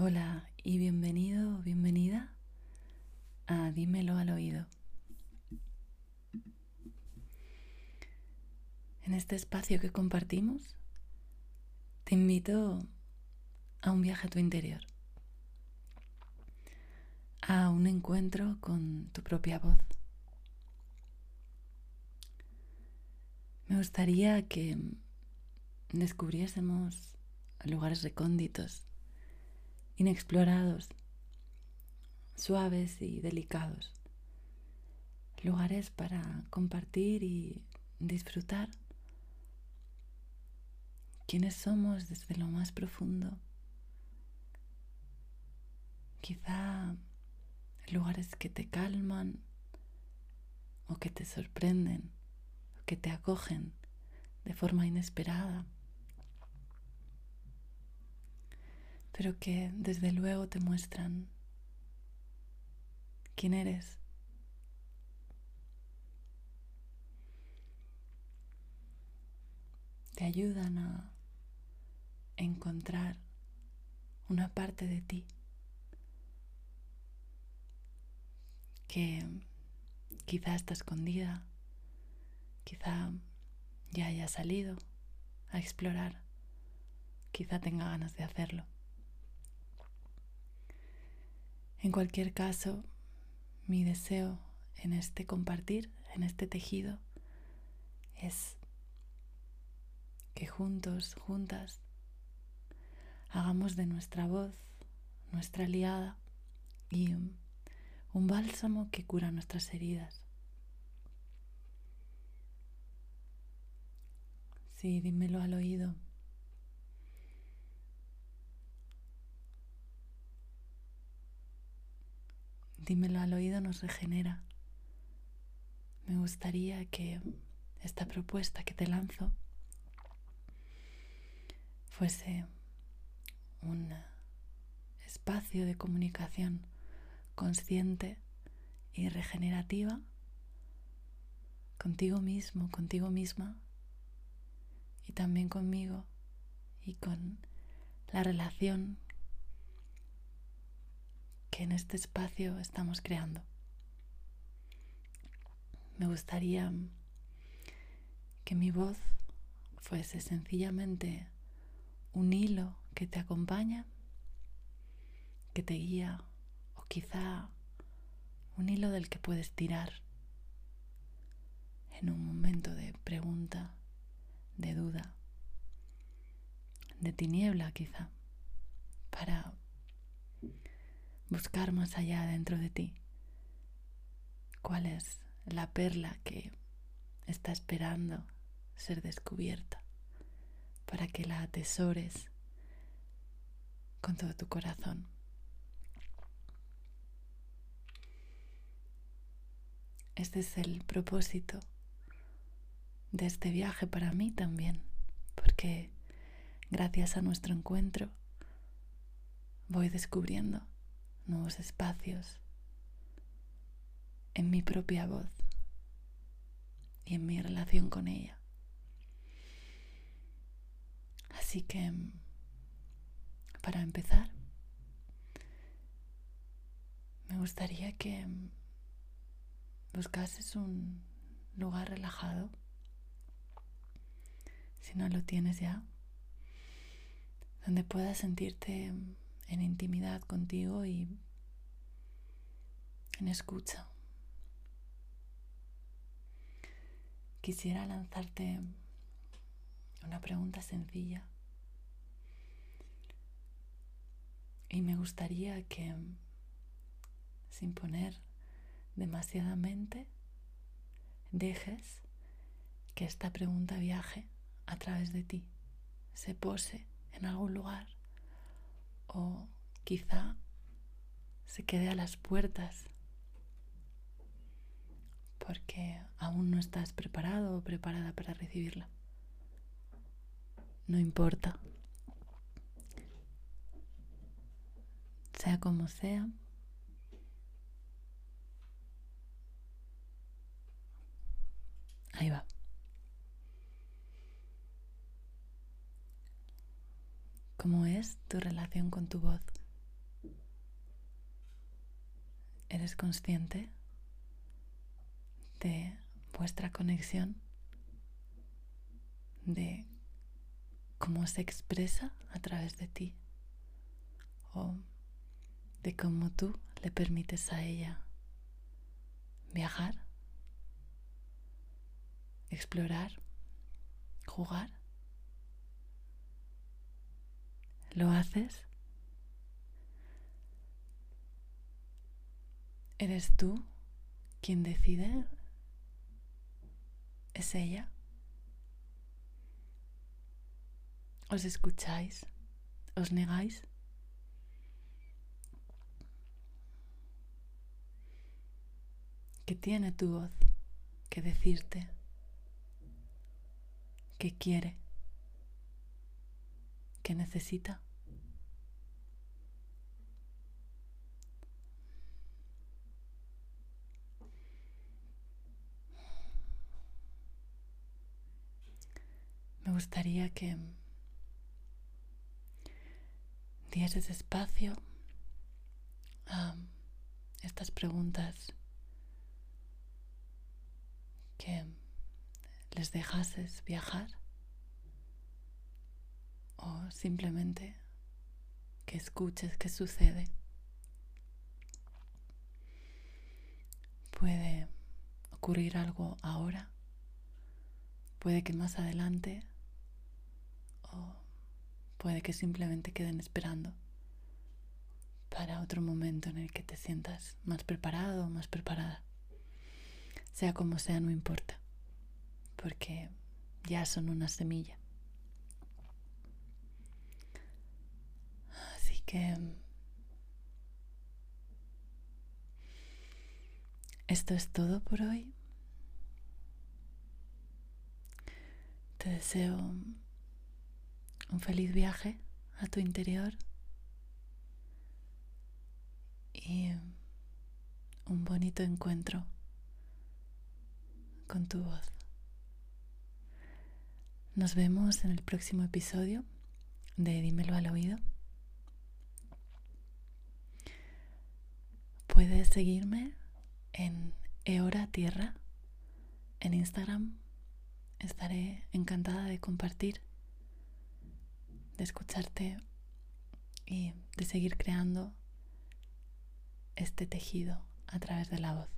Hola y bienvenido bienvenida a Dímelo al oído. En este espacio que compartimos, te invito a un viaje a tu interior, a un encuentro con tu propia voz. Me gustaría que descubriésemos lugares recónditos inexplorados, suaves y delicados. Lugares para compartir y disfrutar quiénes somos desde lo más profundo. Quizá lugares que te calman o que te sorprenden o que te acogen de forma inesperada. Pero que desde luego te muestran quién eres. Te ayudan a encontrar una parte de ti que quizá está escondida, quizá ya haya salido a explorar, quizá tenga ganas de hacerlo. En cualquier caso, mi deseo en este compartir, en este tejido, es que juntos, juntas, hagamos de nuestra voz nuestra aliada y un bálsamo que cura nuestras heridas. Sí, dímelo al oído. Dímelo al oído nos regenera. Me gustaría que esta propuesta que te lanzo fuese un espacio de comunicación consciente y regenerativa contigo mismo, contigo misma y también conmigo y con la relación que en este espacio estamos creando. Me gustaría que mi voz fuese sencillamente un hilo que te acompaña, que te guía o quizá un hilo del que puedes tirar en un momento de pregunta, de duda, de tiniebla quizá, para buscar más allá dentro de ti. ¿Cuál es la perla que está esperando ser descubierta para que la atesores con todo tu corazón? Este es el propósito de este viaje para mí también, porque gracias a nuestro encuentro voy descubriendo nuevos espacios en mi propia voz y en mi relación con ella. Así que, para empezar, me gustaría que buscases un lugar relajado, si no lo tienes ya, donde puedas sentirte en intimidad contigo y en escucha. Quisiera lanzarte una pregunta sencilla y me gustaría que sin poner demasiadamente dejes que esta pregunta viaje a través de ti, se pose en algún lugar o quizá se quede a las puertas porque aún no estás preparado o preparada para recibirla. No importa. Sea como sea. Ahí va. ¿Cómo es tu relación con tu voz? eres consciente de vuestra conexión, de cómo se expresa a través de ti o de cómo tú le permites a ella viajar, explorar, jugar. ¿Lo haces? ¿Eres tú quien decide? ¿Es ella? ¿Os escucháis? ¿Os negáis? ¿Qué tiene tu voz que decirte? ¿Qué quiere? ¿Qué necesita? Gustaría que dieses espacio a estas preguntas que les dejases viajar o simplemente que escuches qué sucede. Puede ocurrir algo ahora, puede que más adelante o puede que simplemente queden esperando para otro momento en el que te sientas más preparado o más preparada. Sea como sea, no importa, porque ya son una semilla. Así que esto es todo por hoy. Te deseo un feliz viaje a tu interior y un bonito encuentro con tu voz. Nos vemos en el próximo episodio de Dímelo al oído. Puedes seguirme en Eora Tierra en Instagram. Estaré encantada de compartir, de escucharte y de seguir creando este tejido a través de la voz.